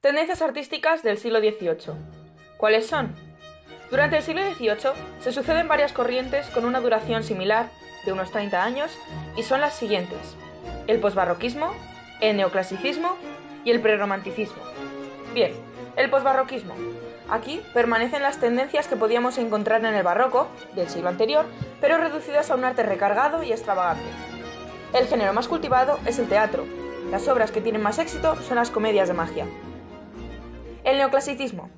Tendencias artísticas del siglo XVIII. ¿Cuáles son? Durante el siglo XVIII se suceden varias corrientes con una duración similar, de unos 30 años, y son las siguientes. El posbarroquismo, el neoclasicismo y el prerromanticismo. Bien, el posbarroquismo. Aquí permanecen las tendencias que podíamos encontrar en el barroco, del siglo anterior, pero reducidas a un arte recargado y extravagante. El género más cultivado es el teatro. Las obras que tienen más éxito son las comedias de magia. El neoclasicismo.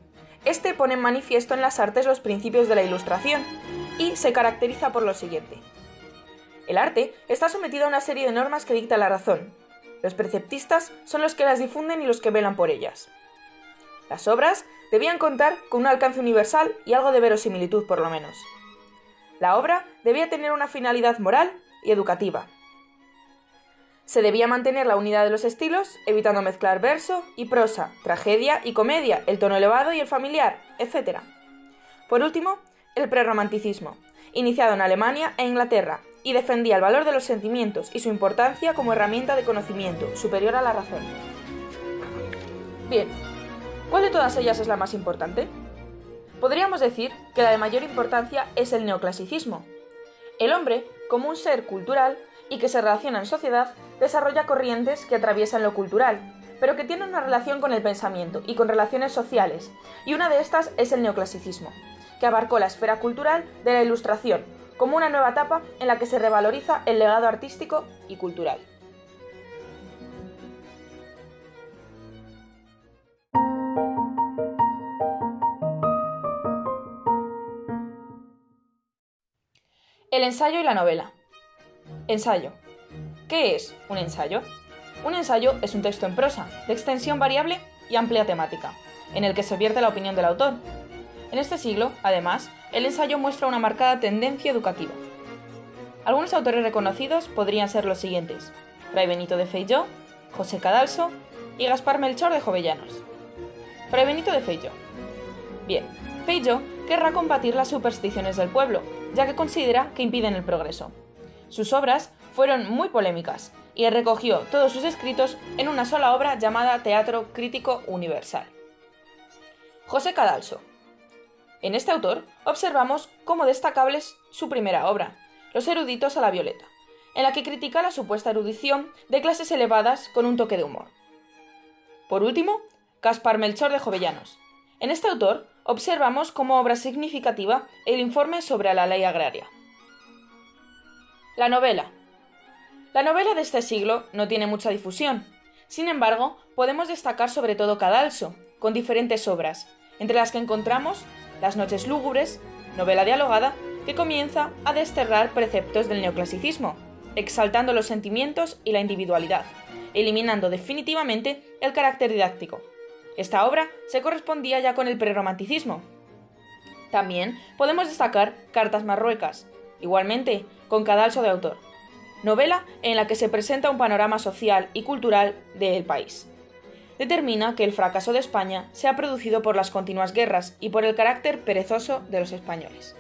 Este pone en manifiesto en las artes los principios de la ilustración y se caracteriza por lo siguiente. El arte está sometido a una serie de normas que dicta la razón. Los preceptistas son los que las difunden y los que velan por ellas. Las obras debían contar con un alcance universal y algo de verosimilitud por lo menos. La obra debía tener una finalidad moral y educativa. Se debía mantener la unidad de los estilos, evitando mezclar verso y prosa, tragedia y comedia, el tono elevado y el familiar, etc. Por último, el prerromanticismo, iniciado en Alemania e Inglaterra, y defendía el valor de los sentimientos y su importancia como herramienta de conocimiento, superior a la razón. Bien, ¿cuál de todas ellas es la más importante? Podríamos decir que la de mayor importancia es el neoclasicismo. El hombre, como un ser cultural, y que se relaciona en sociedad, desarrolla corrientes que atraviesan lo cultural, pero que tienen una relación con el pensamiento y con relaciones sociales, y una de estas es el neoclasicismo, que abarcó la esfera cultural de la Ilustración, como una nueva etapa en la que se revaloriza el legado artístico y cultural. El ensayo y la novela. Ensayo. ¿Qué es un ensayo? Un ensayo es un texto en prosa, de extensión variable y amplia temática, en el que se vierte la opinión del autor. En este siglo, además, el ensayo muestra una marcada tendencia educativa. Algunos autores reconocidos podrían ser los siguientes: Fray Benito de Feijó, José Cadalso y Gaspar Melchor de Jovellanos. Fray Benito de Feijó. Bien, Feijó querrá combatir las supersticiones del pueblo, ya que considera que impiden el progreso. Sus obras fueron muy polémicas y recogió todos sus escritos en una sola obra llamada Teatro Crítico Universal. José Cadalso. En este autor observamos cómo destacable es su primera obra, Los eruditos a la violeta, en la que critica la supuesta erudición de clases elevadas con un toque de humor. Por último, Caspar Melchor de Jovellanos. En este autor observamos como obra significativa el informe sobre la ley agraria. La novela. La novela de este siglo no tiene mucha difusión. Sin embargo, podemos destacar sobre todo Cadalso, con diferentes obras, entre las que encontramos Las noches lúgubres, novela dialogada, que comienza a desterrar preceptos del neoclasicismo, exaltando los sentimientos y la individualidad, eliminando definitivamente el carácter didáctico. Esta obra se correspondía ya con el prerromanticismo. También podemos destacar Cartas Marruecas, igualmente con Cadalso de autor. Novela en la que se presenta un panorama social y cultural del país. Determina que el fracaso de España se ha producido por las continuas guerras y por el carácter perezoso de los españoles.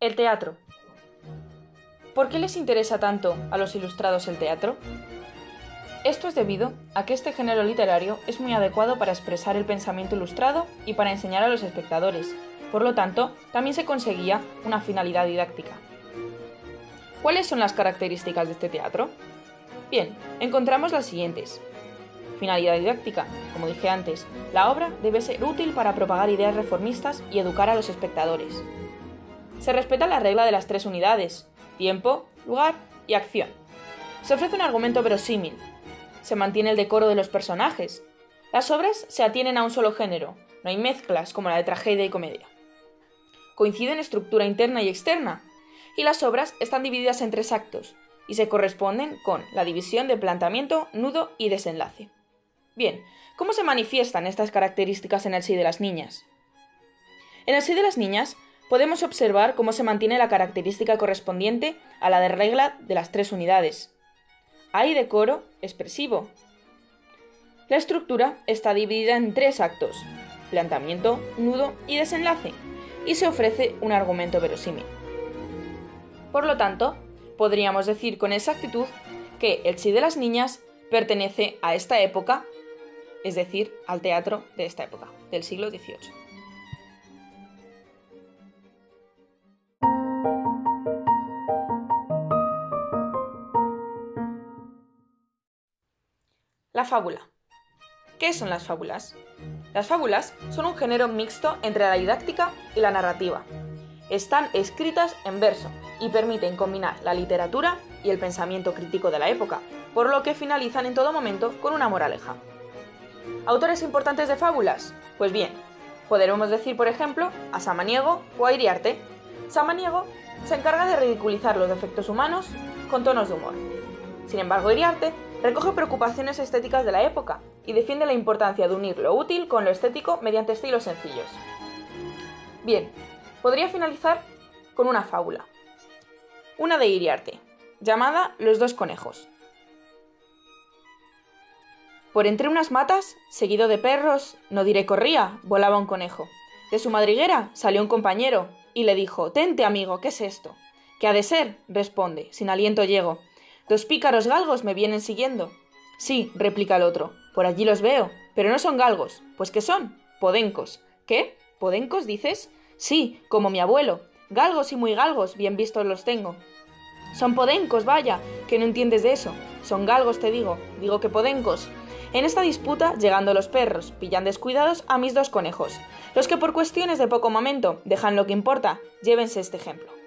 El teatro. ¿Por qué les interesa tanto a los ilustrados el teatro? Esto es debido a que este género literario es muy adecuado para expresar el pensamiento ilustrado y para enseñar a los espectadores. Por lo tanto, también se conseguía una finalidad didáctica. ¿Cuáles son las características de este teatro? Bien, encontramos las siguientes. Finalidad didáctica. Como dije antes, la obra debe ser útil para propagar ideas reformistas y educar a los espectadores. Se respeta la regla de las tres unidades, tiempo, lugar y acción. Se ofrece un argumento verosímil, se mantiene el decoro de los personajes. Las obras se atienen a un solo género, no hay mezclas como la de tragedia y comedia. Coinciden estructura interna y externa, y las obras están divididas en tres actos, y se corresponden con la división de planteamiento, nudo y desenlace. Bien, ¿cómo se manifiestan estas características en el sí de las niñas? En el sí de las niñas podemos observar cómo se mantiene la característica correspondiente a la de regla de las tres unidades, hay decoro expresivo. La estructura está dividida en tres actos, planteamiento, nudo y desenlace, y se ofrece un argumento verosímil. Por lo tanto, podríamos decir con exactitud que el sí de las niñas pertenece a esta época, es decir, al teatro de esta época, del siglo XVIII. La fábula. ¿Qué son las fábulas? Las fábulas son un género mixto entre la didáctica y la narrativa. Están escritas en verso y permiten combinar la literatura y el pensamiento crítico de la época, por lo que finalizan en todo momento con una moraleja. ¿Autores importantes de fábulas? Pues bien, podremos decir, por ejemplo, a Samaniego o a Iriarte. Samaniego se encarga de ridiculizar los defectos humanos con tonos de humor. Sin embargo, Iriarte recoge preocupaciones estéticas de la época y defiende la importancia de unir lo útil con lo estético mediante estilos sencillos. Bien, podría finalizar con una fábula. Una de Iriarte, llamada Los dos conejos. Por entre unas matas, seguido de perros, no diré corría, volaba un conejo. De su madriguera salió un compañero y le dijo: Tente, amigo, ¿qué es esto? ¿Qué ha de ser? responde, sin aliento llego. Dos pícaros galgos me vienen siguiendo. Sí, replica el otro, por allí los veo, pero no son galgos. ¿Pues qué son? Podencos. ¿Qué? ¿Podencos dices? Sí, como mi abuelo. Galgos y muy galgos, bien vistos los tengo. Son podencos, vaya, que no entiendes de eso. Son galgos, te digo. Digo que podencos. En esta disputa, llegando los perros, pillan descuidados a mis dos conejos. Los que por cuestiones de poco momento dejan lo que importa, llévense este ejemplo.